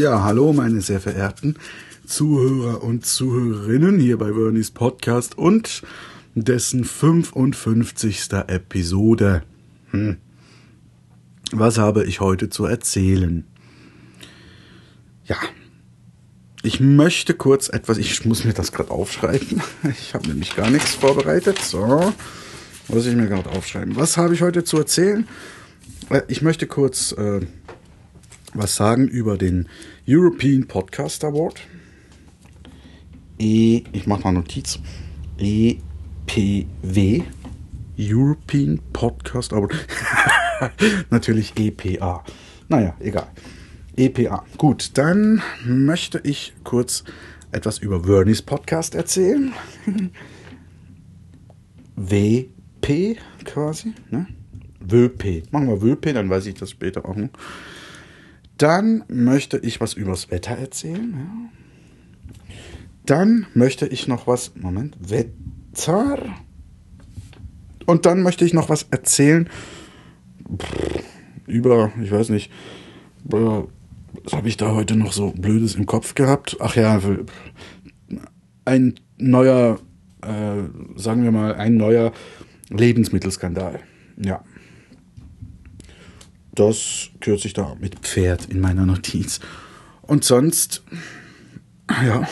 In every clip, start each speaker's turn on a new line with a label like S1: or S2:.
S1: Ja, hallo meine sehr verehrten Zuhörer und Zuhörerinnen hier bei Vernies Podcast und dessen 55. Episode. Hm. Was habe ich heute zu erzählen? Ja, ich möchte kurz etwas, ich muss mir das gerade aufschreiben. Ich habe nämlich gar nichts vorbereitet. So, muss ich mir gerade aufschreiben. Was habe ich heute zu erzählen? Äh, ich möchte kurz äh, was sagen über den European Podcast Award. E, ich mache mal Notiz. EPW. European Podcast Award. Natürlich EPA. Naja, egal. EPA. Gut, dann möchte ich kurz etwas über Vernies Podcast erzählen. WP quasi. Ne? WP. Machen wir WP, dann weiß ich das später auch noch. Dann möchte ich was übers Wetter erzählen. Ja. Dann möchte ich noch was. Moment. Wetter. Und dann möchte ich noch was erzählen über, ich weiß nicht, was habe ich da heute noch so Blödes im Kopf gehabt? Ach ja, ein neuer, äh, sagen wir mal, ein neuer Lebensmittelskandal. Ja. Das kürze ich da mit Pferd in meiner Notiz. Und sonst, ja,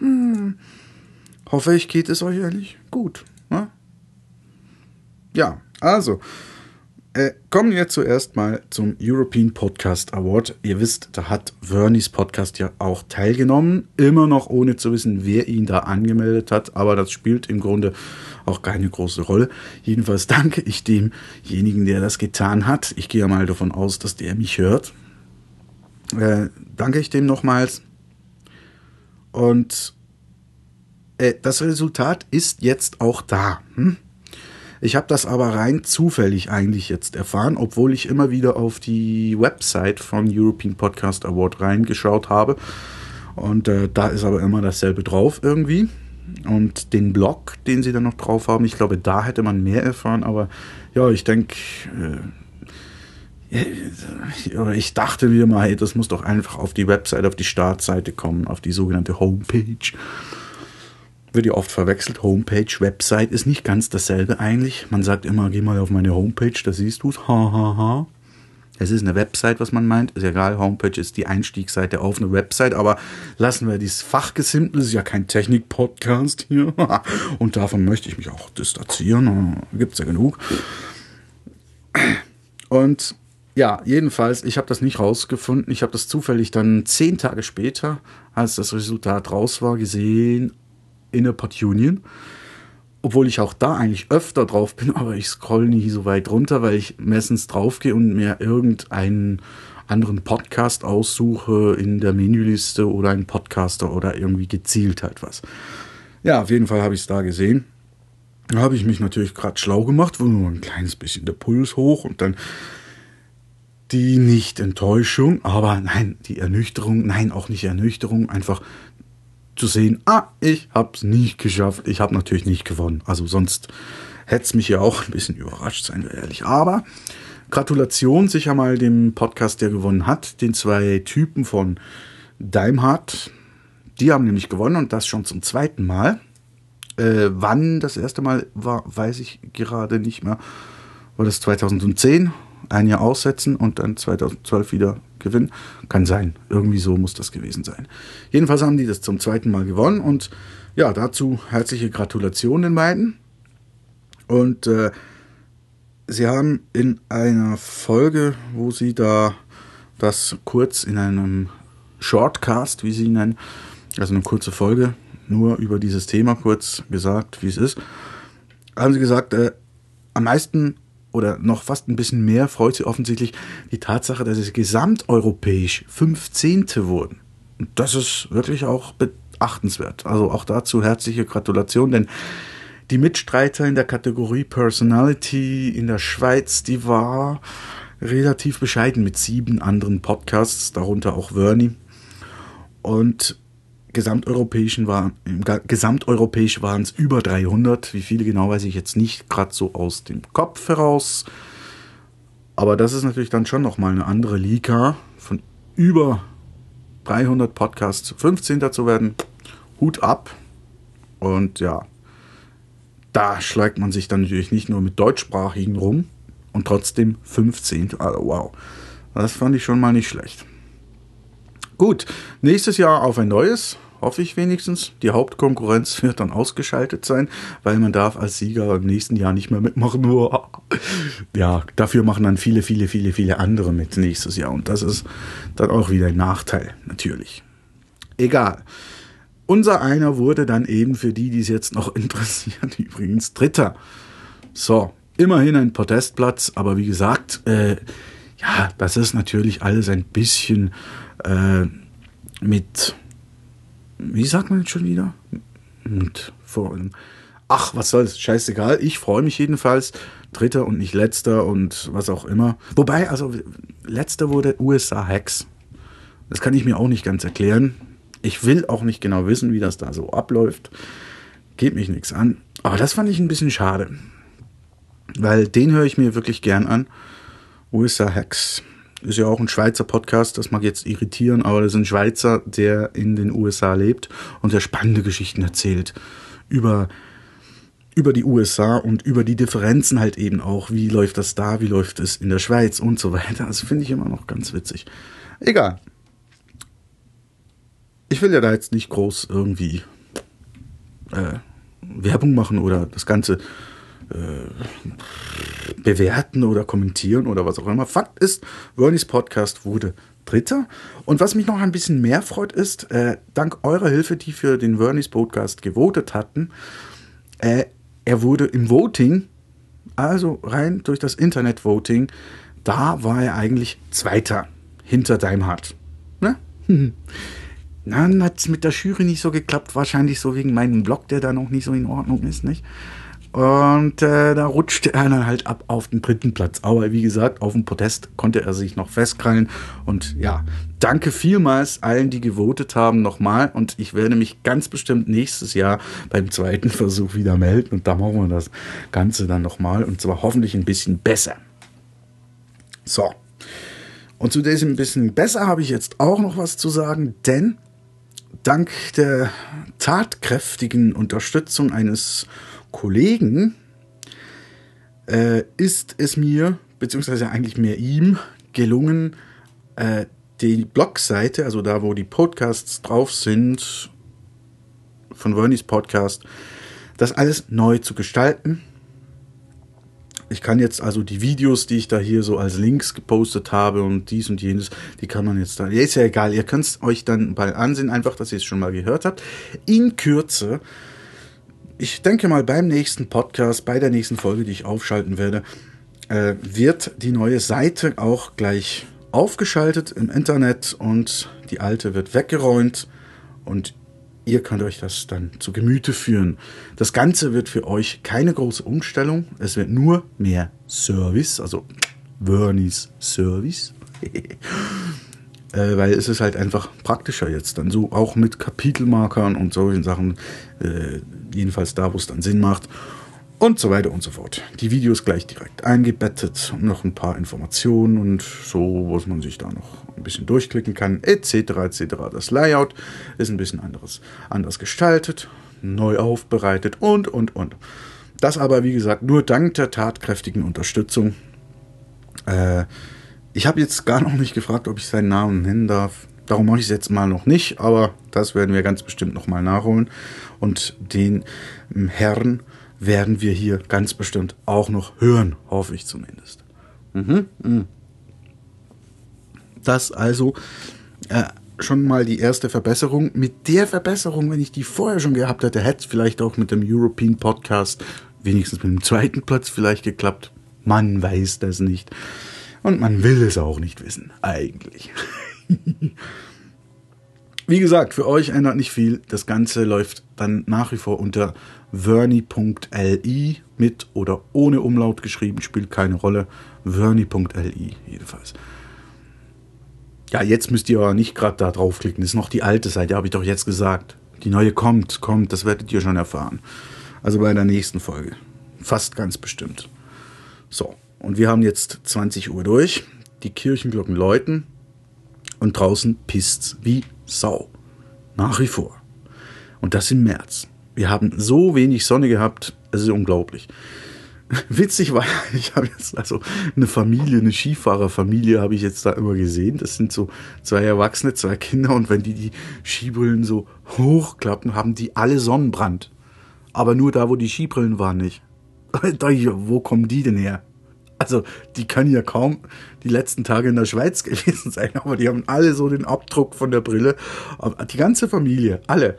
S1: hoffe ich, geht es euch ehrlich gut. Ne? Ja, also, äh, kommen wir zuerst mal zum European Podcast Award. Ihr wisst, da hat Vernies Podcast ja auch teilgenommen. Immer noch ohne zu wissen, wer ihn da angemeldet hat. Aber das spielt im Grunde auch keine große Rolle. Jedenfalls danke ich demjenigen, der das getan hat. Ich gehe mal davon aus, dass der mich hört. Äh, danke ich dem nochmals. Und äh, das Resultat ist jetzt auch da. Hm? Ich habe das aber rein zufällig eigentlich jetzt erfahren, obwohl ich immer wieder auf die Website von European Podcast Award reingeschaut habe. Und äh, da ist aber immer dasselbe drauf irgendwie. Und den Blog, den sie dann noch drauf haben, ich glaube, da hätte man mehr erfahren. Aber ja, ich denke, äh, ich dachte mir mal, hey, das muss doch einfach auf die Website, auf die Startseite kommen, auf die sogenannte Homepage wird ja oft verwechselt. Homepage, Website ist nicht ganz dasselbe eigentlich. Man sagt immer, geh mal auf meine Homepage, da siehst du es. Ha, ha, ha. Es ist eine Website, was man meint. Ist egal, Homepage ist die Einstiegsseite auf eine Website, aber lassen wir dieses Fachgesimpel, ist ja kein Technik-Podcast hier. Und davon möchte ich mich auch distanzieren. Gibt's ja genug. Und ja, jedenfalls, ich habe das nicht rausgefunden. Ich habe das zufällig dann zehn Tage später, als das Resultat raus war, gesehen Innepod Union. Obwohl ich auch da eigentlich öfter drauf bin, aber ich scroll nie so weit runter, weil ich meistens draufgehe und mir irgendeinen anderen Podcast aussuche in der Menüliste oder einen Podcaster oder irgendwie gezielt halt was. Ja, auf jeden Fall habe ich es da gesehen. Da habe ich mich natürlich gerade schlau gemacht, wo nur ein kleines bisschen der Puls hoch und dann die Nicht-Enttäuschung, aber nein, die Ernüchterung, nein, auch nicht Ernüchterung, einfach zu sehen, ah, ich habe es nicht geschafft. Ich habe natürlich nicht gewonnen. Also sonst hätte es mich ja auch ein bisschen überrascht, seien wir ehrlich. Aber Gratulation sicher mal dem Podcast, der gewonnen hat, den zwei Typen von Daimhardt. Die haben nämlich gewonnen und das schon zum zweiten Mal. Äh, wann das erste Mal war, weiß ich gerade nicht mehr. War das 2010? Ein Jahr aussetzen und dann 2012 wieder gewinnen. Kann sein. Irgendwie so muss das gewesen sein. Jedenfalls haben die das zum zweiten Mal gewonnen und ja, dazu herzliche Gratulation den beiden. Und äh, sie haben in einer Folge, wo sie da das kurz in einem Shortcast, wie sie ihn nennen, also eine kurze Folge, nur über dieses Thema kurz gesagt, wie es ist, haben sie gesagt, äh, am meisten oder noch fast ein bisschen mehr freut sie offensichtlich die Tatsache, dass sie gesamteuropäisch 15. wurden. Und das ist wirklich auch achtenswert. Also auch dazu herzliche Gratulation, denn die Mitstreiter in der Kategorie Personality in der Schweiz, die war relativ bescheiden mit sieben anderen Podcasts, darunter auch Vernie. Und gesamteuropäischen waren, im gesamteuropäisch waren es über 300. Wie viele genau weiß ich jetzt nicht gerade so aus dem Kopf heraus. Aber das ist natürlich dann schon nochmal eine andere Liga von über 300 Podcasts 15. zu werden. Hut ab. Und ja, da schlägt man sich dann natürlich nicht nur mit deutschsprachigen rum und trotzdem 15. Also wow, das fand ich schon mal nicht schlecht. Gut, nächstes Jahr auf ein neues, hoffe ich wenigstens. Die Hauptkonkurrenz wird dann ausgeschaltet sein, weil man darf als Sieger im nächsten Jahr nicht mehr mitmachen. Ja, dafür machen dann viele, viele, viele, viele andere mit nächstes Jahr und das ist dann auch wieder ein Nachteil natürlich. Egal. Unser einer wurde dann eben für die, die es jetzt noch interessiert, übrigens Dritter. So, immerhin ein Podestplatz, aber wie gesagt, äh, ja, das ist natürlich alles ein bisschen äh, mit, wie sagt man jetzt schon wieder? Und vor, ach, was soll's, scheißegal. Ich freue mich jedenfalls. Dritter und nicht letzter und was auch immer. Wobei, also letzter wurde USA Hacks. Das kann ich mir auch nicht ganz erklären. Ich will auch nicht genau wissen, wie das da so abläuft. Geht mich nichts an. Aber das fand ich ein bisschen schade. Weil den höre ich mir wirklich gern an. USA Hacks. Ist ja auch ein Schweizer Podcast, das mag jetzt irritieren, aber das ist ein Schweizer, der in den USA lebt und der spannende Geschichten erzählt. Über über die USA und über die Differenzen halt eben auch. Wie läuft das da, wie läuft es in der Schweiz und so weiter. Das finde ich immer noch ganz witzig. Egal ich will ja da jetzt nicht groß irgendwie äh, Werbung machen oder das Ganze äh, bewerten oder kommentieren oder was auch immer. Fakt ist, Vernies Podcast wurde Dritter. Und was mich noch ein bisschen mehr freut, ist, äh, dank eurer Hilfe, die für den Vernies Podcast gewotet hatten, äh, er wurde im Voting, also rein durch das Internet-Voting, da war er eigentlich Zweiter hinter Daimhardt. Ne? Dann hat es mit der Jury nicht so geklappt, wahrscheinlich so wegen meinem Blog, der da noch nicht so in Ordnung ist, nicht? Und äh, da rutschte er dann halt ab auf den dritten Platz. Aber wie gesagt, auf dem Podest konnte er sich noch festkrallen. Und ja, danke vielmals allen, die gewotet haben, nochmal. Und ich werde mich ganz bestimmt nächstes Jahr beim zweiten Versuch wieder melden. Und da machen wir das Ganze dann nochmal. Und zwar hoffentlich ein bisschen besser. So. Und zu diesem bisschen besser habe ich jetzt auch noch was zu sagen, denn dank der tatkräftigen Unterstützung eines Kollegen äh, ist es mir, beziehungsweise eigentlich mehr ihm, gelungen, äh, die Blogseite, also da, wo die Podcasts drauf sind, von Vernies Podcast, das alles neu zu gestalten ich kann jetzt also die Videos, die ich da hier so als Links gepostet habe und dies und jenes, die kann man jetzt da. Ja, ist ja egal, ihr könnt es euch dann bald ansehen, einfach, dass ihr es schon mal gehört habt. In Kürze, ich denke mal beim nächsten Podcast, bei der nächsten Folge, die ich aufschalten werde, äh, wird die neue Seite auch gleich aufgeschaltet im Internet und die alte wird weggeräumt und Ihr könnt euch das dann zu Gemüte führen. Das Ganze wird für euch keine große Umstellung. Es wird nur mehr Service, also Vernies Service. äh, weil es ist halt einfach praktischer jetzt. Dann so auch mit Kapitelmarkern und solchen Sachen. Äh, jedenfalls da, wo es dann Sinn macht und so weiter und so fort. Die Videos gleich direkt eingebettet und noch ein paar Informationen und so, was man sich da noch ein bisschen durchklicken kann, etc. etc. Das Layout ist ein bisschen anderes, anders gestaltet, neu aufbereitet und und und. Das aber, wie gesagt, nur dank der tatkräftigen Unterstützung. Äh, ich habe jetzt gar noch nicht gefragt, ob ich seinen Namen nennen darf. Darum mache ich es jetzt mal noch nicht, aber das werden wir ganz bestimmt nochmal nachholen. Und den Herrn werden wir hier ganz bestimmt auch noch hören, hoffe ich zumindest. Mhm, mh. Das also äh, schon mal die erste Verbesserung. Mit der Verbesserung, wenn ich die vorher schon gehabt hätte, hätte es vielleicht auch mit dem European Podcast wenigstens mit dem zweiten Platz vielleicht geklappt. Man weiß das nicht. Und man will es auch nicht wissen, eigentlich. Wie gesagt, für euch ändert nicht viel. Das Ganze läuft dann nach wie vor unter verni.li mit oder ohne Umlaut geschrieben, spielt keine Rolle. verni.li jedenfalls. Ja, jetzt müsst ihr aber nicht gerade da draufklicken. Das ist noch die alte Seite, habe ich doch jetzt gesagt. Die neue kommt, kommt, das werdet ihr schon erfahren. Also bei der nächsten Folge. Fast ganz bestimmt. So, und wir haben jetzt 20 Uhr durch. Die Kirchenglocken läuten und draußen pisst's wie Sau. Nach wie vor. Und das im März. Wir haben so wenig Sonne gehabt, es ist unglaublich. Witzig war, ich habe jetzt also eine Familie, eine Skifahrerfamilie habe ich jetzt da immer gesehen. Das sind so zwei Erwachsene, zwei Kinder und wenn die die Skibrillen so hochklappen, haben die alle Sonnenbrand. Aber nur da, wo die Skibrillen waren, nicht. wo kommen die denn her? Also, die können ja kaum die letzten Tage in der Schweiz gewesen sein, aber die haben alle so den Abdruck von der Brille. Die ganze Familie, alle.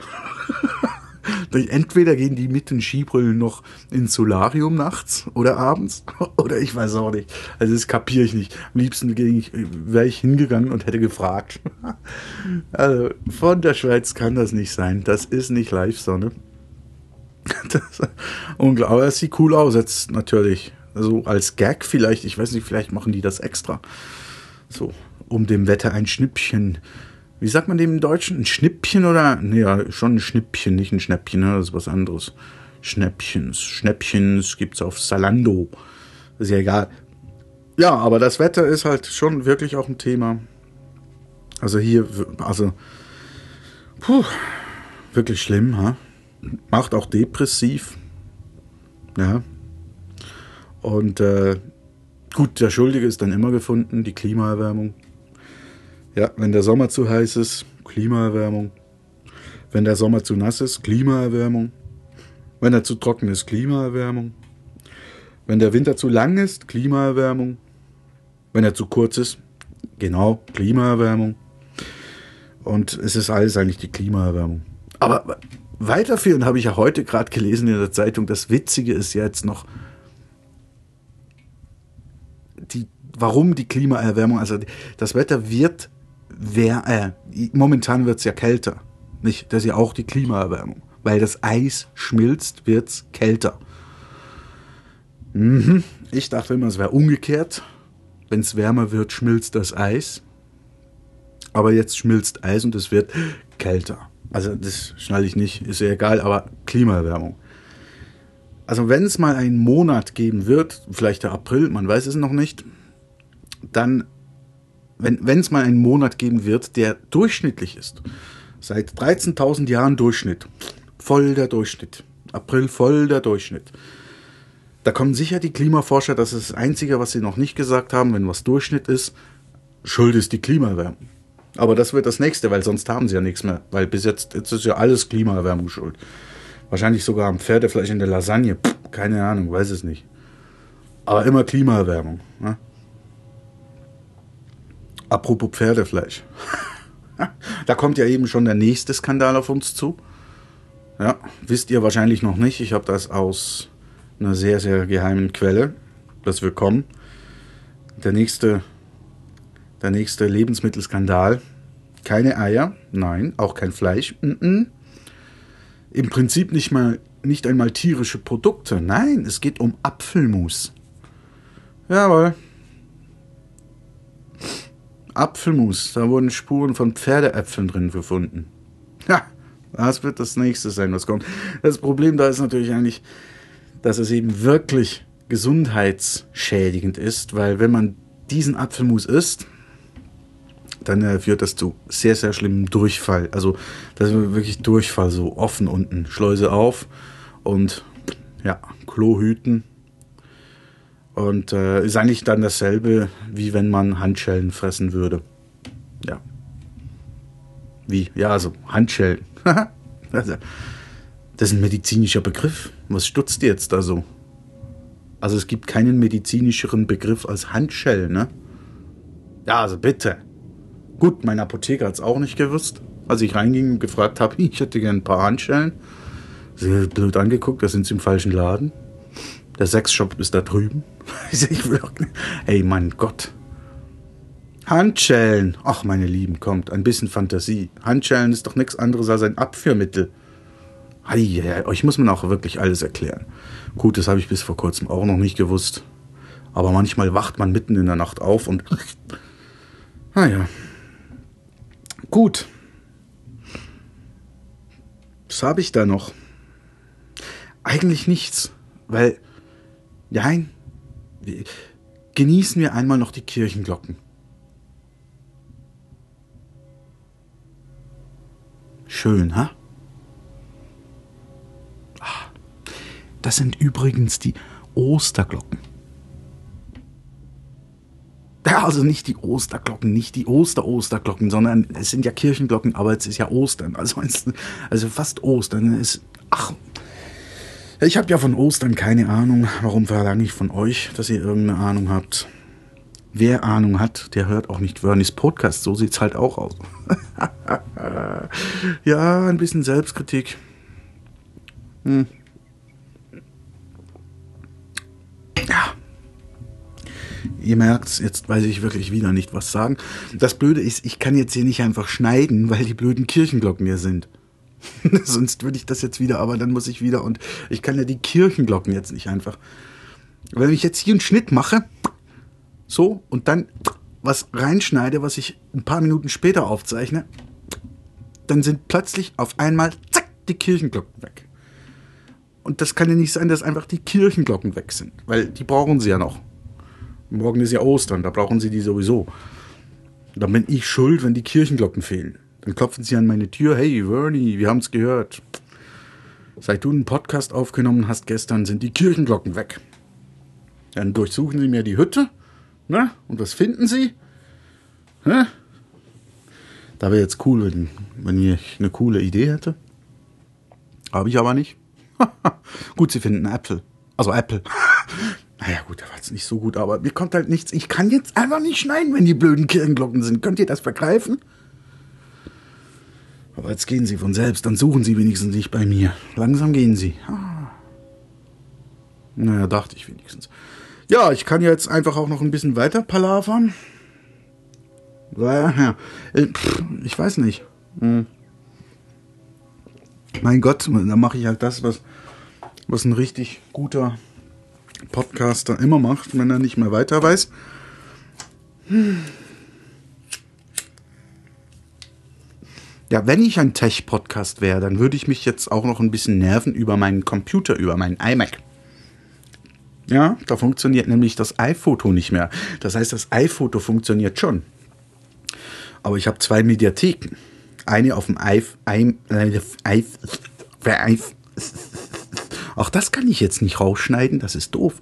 S1: Entweder gehen die mit den Skibrillen noch ins Solarium nachts oder abends oder ich weiß auch nicht. Also das kapiere ich nicht. Am liebsten wäre ich hingegangen und hätte gefragt. Also von der Schweiz kann das nicht sein. Das ist nicht Live-Sonne. Unglaublich. Aber es sieht cool aus jetzt natürlich. Also als Gag vielleicht. Ich weiß nicht, vielleicht machen die das extra. So, um dem Wetter ein Schnippchen wie sagt man dem im Deutschen? Ein Schnippchen oder? Nee, ja, schon ein Schnippchen, nicht ein Schnäppchen, ne? das ist was anderes. Schnäppchens. Schnäppchens gibt's auf Salando. Ist ja egal. Ja, aber das Wetter ist halt schon wirklich auch ein Thema. Also hier, also, puh, wirklich schlimm, ha? Macht auch depressiv. Ja. Und äh, gut, der Schuldige ist dann immer gefunden, die Klimaerwärmung. Ja, wenn der Sommer zu heiß ist, Klimaerwärmung. Wenn der Sommer zu nass ist, Klimaerwärmung. Wenn er zu trocken ist, Klimaerwärmung. Wenn der Winter zu lang ist, Klimaerwärmung. Wenn er zu kurz ist, genau, Klimaerwärmung. Und es ist alles eigentlich die Klimaerwärmung. Aber weiterführend habe ich ja heute gerade gelesen in der Zeitung, das Witzige ist jetzt noch, die, warum die Klimaerwärmung, also das Wetter wird wär, äh, momentan wird es ja kälter. Nicht? Das ist ja auch die Klimaerwärmung. Weil das Eis schmilzt, wird es kälter. Mhm. Ich dachte immer, es wäre umgekehrt. Wenn es wärmer wird, schmilzt das Eis. Aber jetzt schmilzt Eis und es wird kälter. Also das schnalle ich nicht, ist ja egal, aber Klimaerwärmung. Also wenn es mal einen Monat geben wird, vielleicht der April, man weiß es noch nicht, dann wenn es mal einen Monat geben wird, der durchschnittlich ist, seit 13.000 Jahren Durchschnitt, voll der Durchschnitt, April voll der Durchschnitt. Da kommen sicher die Klimaforscher, das ist das Einzige, was sie noch nicht gesagt haben, wenn was Durchschnitt ist, schuld ist die Klimaerwärmung. Aber das wird das nächste, weil sonst haben sie ja nichts mehr. Weil bis jetzt, jetzt ist ja alles Klimaerwärmung schuld. Wahrscheinlich sogar am Pferdefleisch in der Lasagne. Pff, keine Ahnung, weiß es nicht. Aber immer Klimaerwärmung. Ne? Apropos Pferdefleisch. da kommt ja eben schon der nächste Skandal auf uns zu. Ja, wisst ihr wahrscheinlich noch nicht. Ich habe das aus einer sehr, sehr geheimen Quelle, dass wir kommen. Der nächste, der nächste Lebensmittelskandal. Keine Eier, nein, auch kein Fleisch. Mm -mm. Im Prinzip nicht mal, nicht einmal tierische Produkte. Nein, es geht um Apfelmus. Jawohl. Apfelmus, da wurden Spuren von Pferdeäpfeln drin gefunden. Ja, das wird das nächste sein, was kommt. Das Problem da ist natürlich eigentlich, dass es eben wirklich gesundheitsschädigend ist, weil wenn man diesen Apfelmus isst, dann äh, führt das zu sehr, sehr schlimmem Durchfall. Also das ist wirklich Durchfall, so offen unten, Schleuse auf und ja, Klo hüten und äh, ist eigentlich dann dasselbe, wie wenn man Handschellen fressen würde. Ja. Wie? Ja, also Handschellen. Also, das ist ein medizinischer Begriff. Was stutzt jetzt da so? Also es gibt keinen medizinischeren Begriff als Handschellen, ne? Ja, also bitte. Gut, mein Apotheker hat es auch nicht gewusst. Als ich reinging und gefragt habe, ich hätte gerne ein paar Handschellen. Sie hat blöd angeguckt, da sind sie im falschen Laden. Der Sexshop ist da drüben. ich will auch, ey, mein Gott. Handschellen. Ach, meine Lieben, kommt, ein bisschen Fantasie. Handschellen ist doch nichts anderes als ein Abführmittel. Ei, euch muss man auch wirklich alles erklären. Gut, das habe ich bis vor kurzem auch noch nicht gewusst. Aber manchmal wacht man mitten in der Nacht auf und. Naja. Gut. Was habe ich da noch? Eigentlich nichts, weil. Nein. Genießen wir einmal noch die Kirchenglocken. Schön, ha? Ah, das sind übrigens die Osterglocken. Also nicht die Osterglocken, nicht die Oster-Osterglocken, sondern es sind ja Kirchenglocken, aber es ist ja Ostern. Also, also fast Ostern. Es, ach, ich habe ja von Ostern keine Ahnung. Warum verlange ich von euch, dass ihr irgendeine Ahnung habt? Wer Ahnung hat, der hört auch nicht Vernys Podcast. So sieht's halt auch aus. ja, ein bisschen Selbstkritik. Hm. ihr merkt jetzt weiß ich wirklich wieder nicht, was sagen. Das Blöde ist, ich kann jetzt hier nicht einfach schneiden, weil die blöden Kirchenglocken hier sind. Sonst würde ich das jetzt wieder, aber dann muss ich wieder und ich kann ja die Kirchenglocken jetzt nicht einfach. Wenn ich jetzt hier einen Schnitt mache, so, und dann was reinschneide, was ich ein paar Minuten später aufzeichne, dann sind plötzlich auf einmal, zack, die Kirchenglocken weg. Und das kann ja nicht sein, dass einfach die Kirchenglocken weg sind, weil die brauchen sie ja noch. Morgen ist ja Ostern, da brauchen sie die sowieso. Dann bin ich schuld, wenn die Kirchenglocken fehlen. Dann klopfen sie an meine Tür. Hey, Vernie, wir haben es gehört. Seit du einen Podcast aufgenommen hast gestern, sind die Kirchenglocken weg. Dann durchsuchen sie mir die Hütte. Ne? Und was finden sie? Ne? Da wäre jetzt cool, wenn, wenn ich eine coole Idee hätte. Habe ich aber nicht. Gut, sie finden Äpfel. Also Apple. Naja, gut, da war es nicht so gut, aber mir kommt halt nichts. Ich kann jetzt einfach nicht schneiden, wenn die blöden Kirchenglocken sind. Könnt ihr das begreifen? Aber jetzt gehen sie von selbst, dann suchen sie wenigstens nicht bei mir. Langsam gehen sie. Ah. Naja, dachte ich wenigstens. Ja, ich kann jetzt einfach auch noch ein bisschen weiter palavern. Ja, ich weiß nicht. Hm. Mein Gott, da mache ich halt das, was, was ein richtig guter Podcaster immer macht, wenn er nicht mehr weiter weiß. Ja, wenn ich ein Tech-Podcast wäre, dann würde ich mich jetzt auch noch ein bisschen nerven über meinen Computer, über meinen iMac. Ja, da funktioniert nämlich das iPhoto nicht mehr. Das heißt, das iPhoto funktioniert schon. Aber ich habe zwei Mediatheken. Eine auf dem iPhone. Auch das kann ich jetzt nicht rausschneiden, das ist doof.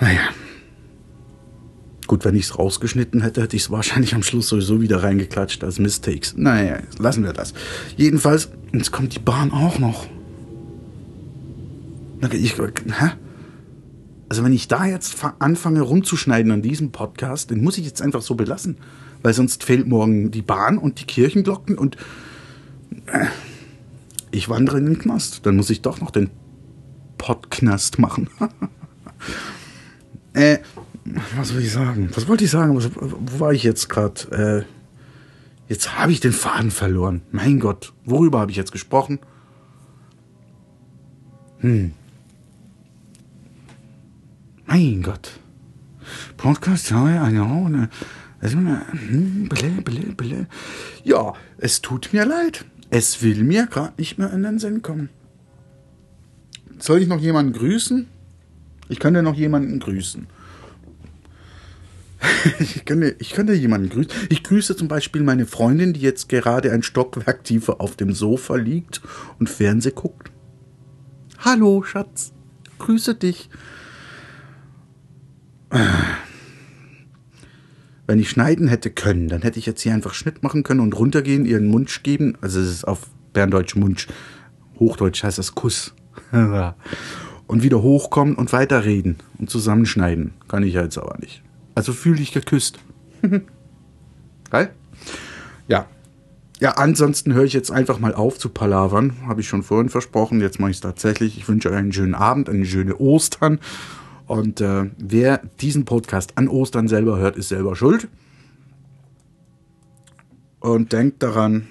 S1: Naja. Gut, wenn ich es rausgeschnitten hätte, hätte ich es wahrscheinlich am Schluss sowieso wieder reingeklatscht als Mistakes. Naja, lassen wir das. Jedenfalls, jetzt kommt die Bahn auch noch. Ich, hä? Also wenn ich da jetzt anfange rumzuschneiden an diesem Podcast, den muss ich jetzt einfach so belassen. Weil sonst fehlt morgen die Bahn und die Kirchenglocken und... Äh, ich wandere in den Knast. Dann muss ich doch noch den Pottknast machen. äh, was soll ich sagen? Was wollte ich sagen? Wo war ich jetzt gerade? Äh, jetzt habe ich den Faden verloren. Mein Gott, worüber habe ich jetzt gesprochen? Hm. Mein Gott. Podcast, ja, eine Ja, es tut mir leid. Es will mir gerade nicht mehr in den Sinn kommen. Soll ich noch jemanden grüßen? Ich könnte noch jemanden grüßen. Ich, könnte, ich könnte jemanden grüßen. Ich grüße zum Beispiel meine Freundin, die jetzt gerade ein Stockwerk tiefer auf dem Sofa liegt und Fernseh guckt. Hallo, Schatz. Grüße dich. Wenn ich schneiden hätte können, dann hätte ich jetzt hier einfach Schnitt machen können und runtergehen, ihren Mund geben. Also es ist auf Berndeutsch Mund. Hochdeutsch heißt das Kuss. und wieder hochkommen und weiterreden und zusammenschneiden. Kann ich jetzt aber nicht. Also fühle ich geküsst. Geil? Ja. Ja, ansonsten höre ich jetzt einfach mal auf zu palavern. Habe ich schon vorhin versprochen. Jetzt mache ich es tatsächlich. Ich wünsche euch einen schönen Abend, eine schöne Ostern und äh, wer diesen Podcast an Ostern selber hört, ist selber schuld. und denkt daran,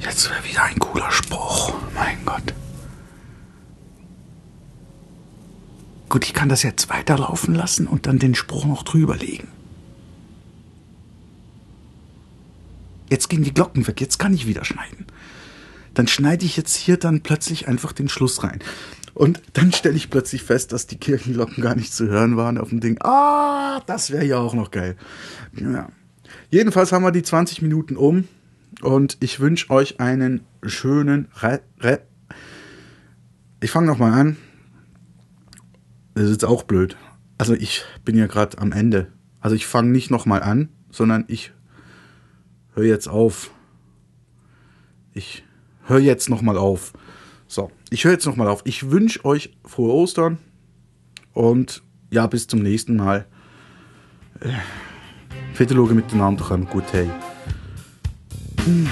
S1: jetzt wäre wieder ein cooler Spruch. Mein Gott. Gut, ich kann das jetzt weiterlaufen lassen und dann den Spruch noch drüber legen. Jetzt gehen die Glocken weg, jetzt kann ich wieder schneiden. Dann schneide ich jetzt hier dann plötzlich einfach den Schluss rein. Und dann stelle ich plötzlich fest, dass die Kirchenglocken gar nicht zu hören waren auf dem Ding. Ah, das wäre ja auch noch geil. Ja. Jedenfalls haben wir die 20 Minuten um und ich wünsche euch einen schönen Re Re Ich fange nochmal an. Das ist jetzt auch blöd. Also ich bin ja gerade am Ende. Also ich fange nicht nochmal an, sondern ich höre jetzt auf. Ich höre jetzt nochmal auf. So, ich höre jetzt nochmal auf. Ich wünsche euch frohe Ostern und ja, bis zum nächsten Mal. Äh, Fetologe miteinander, gut hey. Mm.